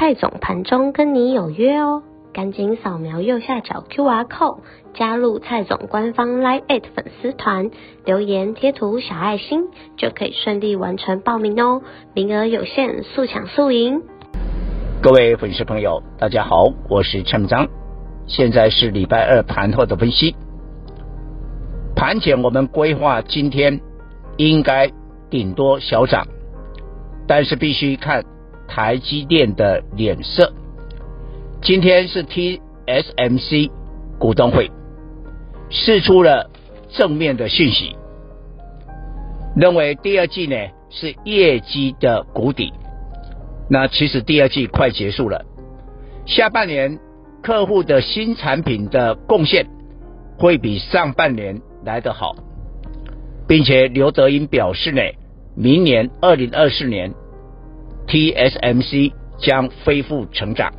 蔡总盘中跟你有约哦，赶紧扫描右下角 QR code 加入蔡总官方 Live 粉丝团，留言贴图小爱心就可以顺利完成报名哦，名额有限，速抢速赢。各位粉丝朋友，大家好，我是陈章，现在是礼拜二盘后的分析。盘前我们规划今天应该顶多小涨，但是必须看。台积电的脸色，今天是 TSMC 股东会，释出了正面的讯息，认为第二季呢是业绩的谷底。那其实第二季快结束了，下半年客户的新产品的贡献会比上半年来得好，并且刘德音表示呢，明年二零二四年。TSMC 将恢复成长，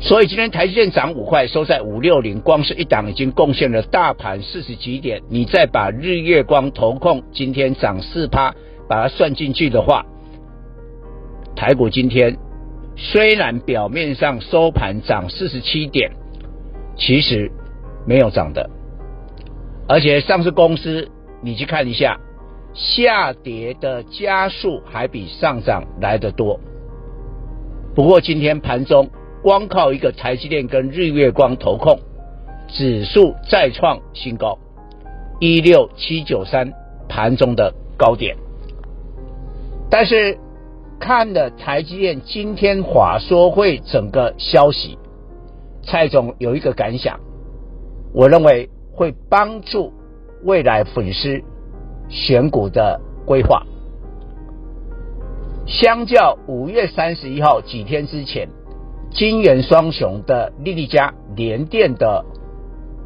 所以今天台积电涨五块，收在五六零，光是一档已经贡献了大盘四十几点。你再把日月光投控今天涨四趴，把它算进去的话，台股今天虽然表面上收盘涨四十七点，其实没有涨的，而且上市公司你去看一下。下跌的加速还比上涨来得多。不过今天盘中光靠一个台积电跟日月光投控，指数再创新高，一六七九三盘中的高点。但是看了台积电今天华说会整个消息，蔡总有一个感想，我认为会帮助未来粉丝。选股的规划，相较五月三十一号几天之前，金元双雄的力立佳、联电的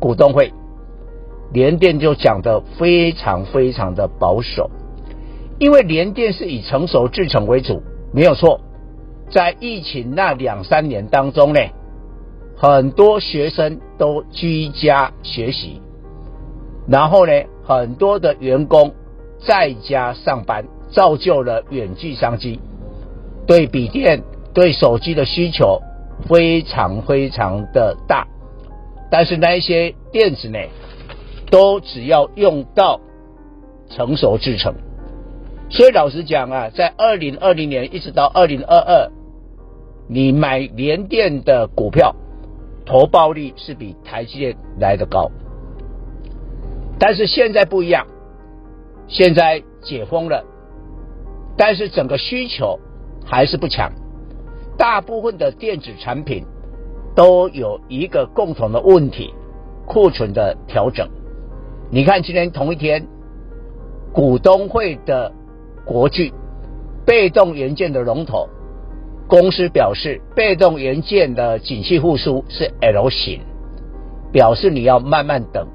股东会，联电就讲得非常非常的保守，因为联电是以成熟制程为主，没有错。在疫情那两三年当中呢，很多学生都居家学习，然后呢。很多的员工在家上班，造就了远距商机，对笔电、对手机的需求非常非常的大。但是那一些电子呢，都只要用到成熟制成。所以老实讲啊，在二零二零年一直到二零二二，你买联电的股票，投报率是比台积电来得高。但是现在不一样，现在解封了，但是整个需求还是不强。大部分的电子产品都有一个共同的问题：库存的调整。你看今天同一天，股东会的国巨被动元件的龙头公司表示，被动元件的景气复苏是 L 型，表示你要慢慢等。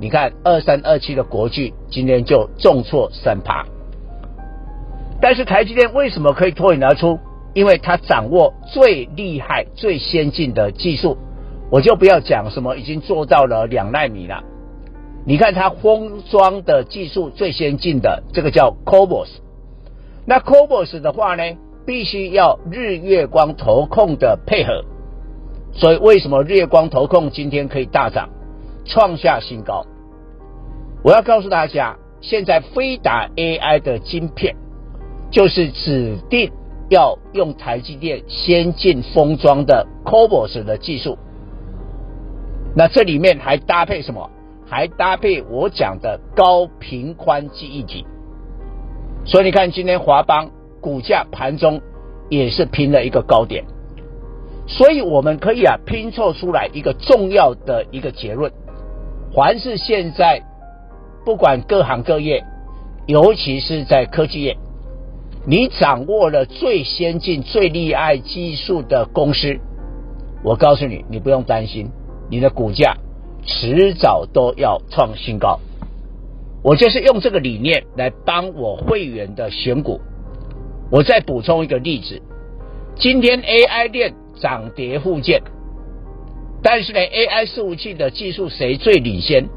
你看二三二七的国巨今天就重挫三趴，但是台积电为什么可以脱颖而出？因为它掌握最厉害、最先进的技术，我就不要讲什么已经做到了两纳米了。你看它封装的技术最先进的这个叫 Cobos 那 Cobos 的话呢，必须要日月光投控的配合，所以为什么日月光投控今天可以大涨？创下新高！我要告诉大家，现在飞达 AI 的晶片就是指定要用台积电先进封装的 Cobos 的技术。那这里面还搭配什么？还搭配我讲的高频宽记忆体。所以你看，今天华邦股价盘中也是拼了一个高点。所以我们可以啊拼凑出来一个重要的一个结论。凡是现在，不管各行各业，尤其是在科技业，你掌握了最先进、最厉害技术的公司，我告诉你，你不用担心，你的股价迟早都要创新高。我就是用这个理念来帮我会员的选股。我再补充一个例子，今天 AI 链涨跌互见，但是呢，AI 伺服器的技术谁最领先？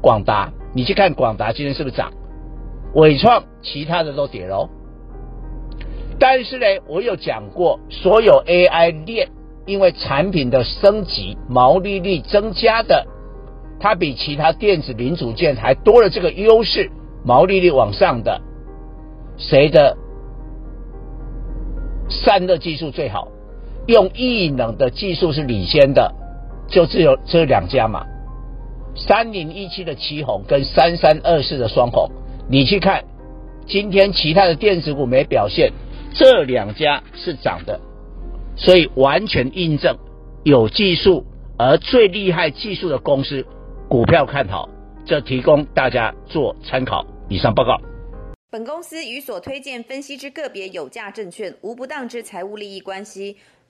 广达，你去看广达今天是不是涨？伟创其他的都跌喽。但是呢，我有讲过，所有 AI 链因为产品的升级，毛利率增加的。它比其他电子零组件还多了这个优势，毛利率往上的，谁的散热技术最好？用异能的技术是领先的，就只有这两家嘛。三零一七的奇鋐跟三三二四的双红，你去看，今天其他的电子股没表现，这两家是涨的，所以完全印证有技术而最厉害技术的公司。股票看好，这提供大家做参考。以上报告。本公司与所推荐分析之个别有价证券无不当之财务利益关系。